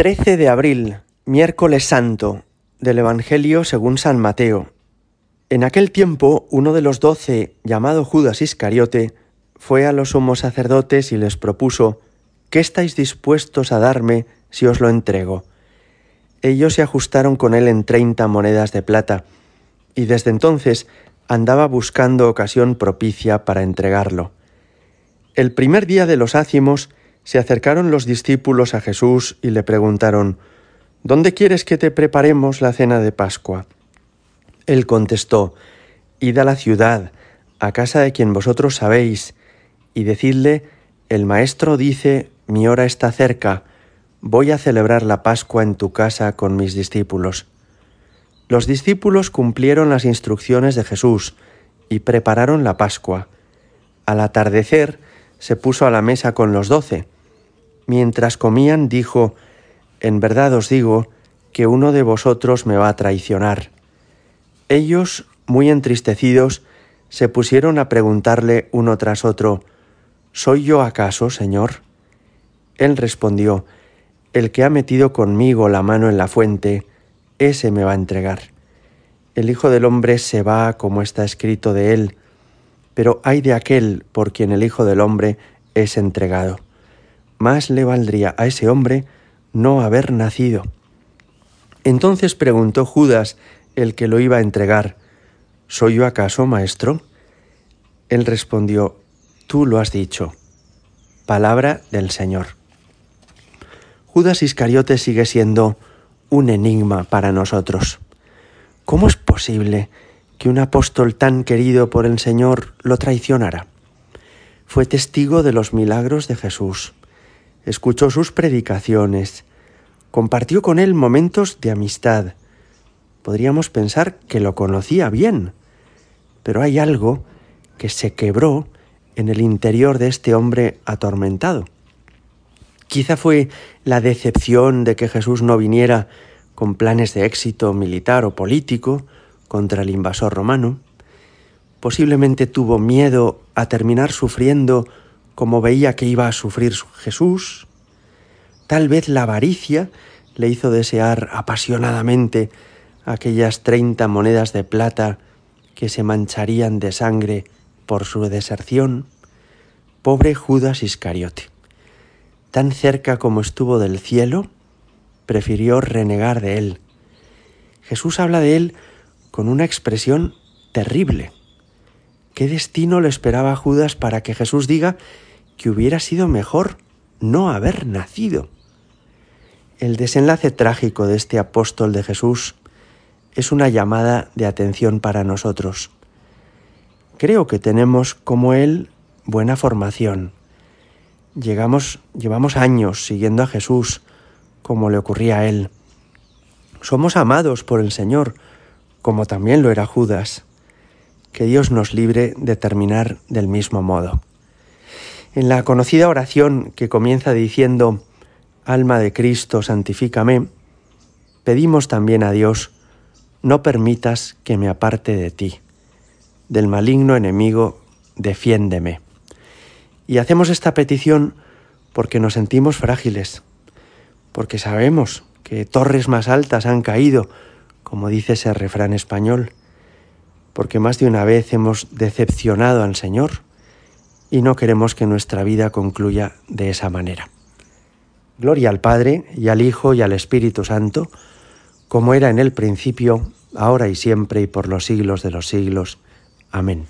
13 de abril, miércoles santo, del Evangelio según San Mateo. En aquel tiempo, uno de los doce, llamado Judas Iscariote, fue a los sumos sacerdotes y les propuso, ¿qué estáis dispuestos a darme si os lo entrego? Ellos se ajustaron con él en treinta monedas de plata, y desde entonces andaba buscando ocasión propicia para entregarlo. El primer día de los ácimos se acercaron los discípulos a Jesús y le preguntaron, ¿Dónde quieres que te preparemos la cena de Pascua? Él contestó, Id a la ciudad, a casa de quien vosotros sabéis, y decidle, el Maestro dice, mi hora está cerca, voy a celebrar la Pascua en tu casa con mis discípulos. Los discípulos cumplieron las instrucciones de Jesús y prepararon la Pascua. Al atardecer se puso a la mesa con los doce. Mientras comían dijo, En verdad os digo que uno de vosotros me va a traicionar. Ellos, muy entristecidos, se pusieron a preguntarle uno tras otro, ¿Soy yo acaso, Señor? Él respondió, El que ha metido conmigo la mano en la fuente, ese me va a entregar. El Hijo del Hombre se va como está escrito de él, pero hay de aquel por quien el Hijo del Hombre es entregado. Más le valdría a ese hombre no haber nacido. Entonces preguntó Judas, el que lo iba a entregar, ¿Soy yo acaso, maestro? Él respondió, Tú lo has dicho. Palabra del Señor. Judas Iscariote sigue siendo un enigma para nosotros. ¿Cómo es posible que un apóstol tan querido por el Señor lo traicionara? Fue testigo de los milagros de Jesús, escuchó sus predicaciones, compartió con él momentos de amistad. Podríamos pensar que lo conocía bien, pero hay algo que se quebró en el interior de este hombre atormentado. Quizá fue la decepción de que Jesús no viniera con planes de éxito militar o político contra el invasor romano. Posiblemente tuvo miedo a terminar sufriendo como veía que iba a sufrir Jesús. Tal vez la avaricia le hizo desear apasionadamente aquellas treinta monedas de plata que se mancharían de sangre por su deserción. Pobre Judas Iscariote tan cerca como estuvo del cielo, prefirió renegar de él. Jesús habla de él con una expresión terrible. ¿Qué destino le esperaba a Judas para que Jesús diga que hubiera sido mejor no haber nacido? El desenlace trágico de este apóstol de Jesús es una llamada de atención para nosotros. Creo que tenemos como él buena formación, Llegamos, llevamos años siguiendo a Jesús como le ocurría a él. Somos amados por el Señor, como también lo era Judas. Que Dios nos libre de terminar del mismo modo. En la conocida oración que comienza diciendo, Alma de Cristo, santifícame, pedimos también a Dios, no permitas que me aparte de ti. Del maligno enemigo, defiéndeme. Y hacemos esta petición porque nos sentimos frágiles, porque sabemos que torres más altas han caído, como dice ese refrán español, porque más de una vez hemos decepcionado al Señor y no queremos que nuestra vida concluya de esa manera. Gloria al Padre y al Hijo y al Espíritu Santo, como era en el principio, ahora y siempre y por los siglos de los siglos. Amén.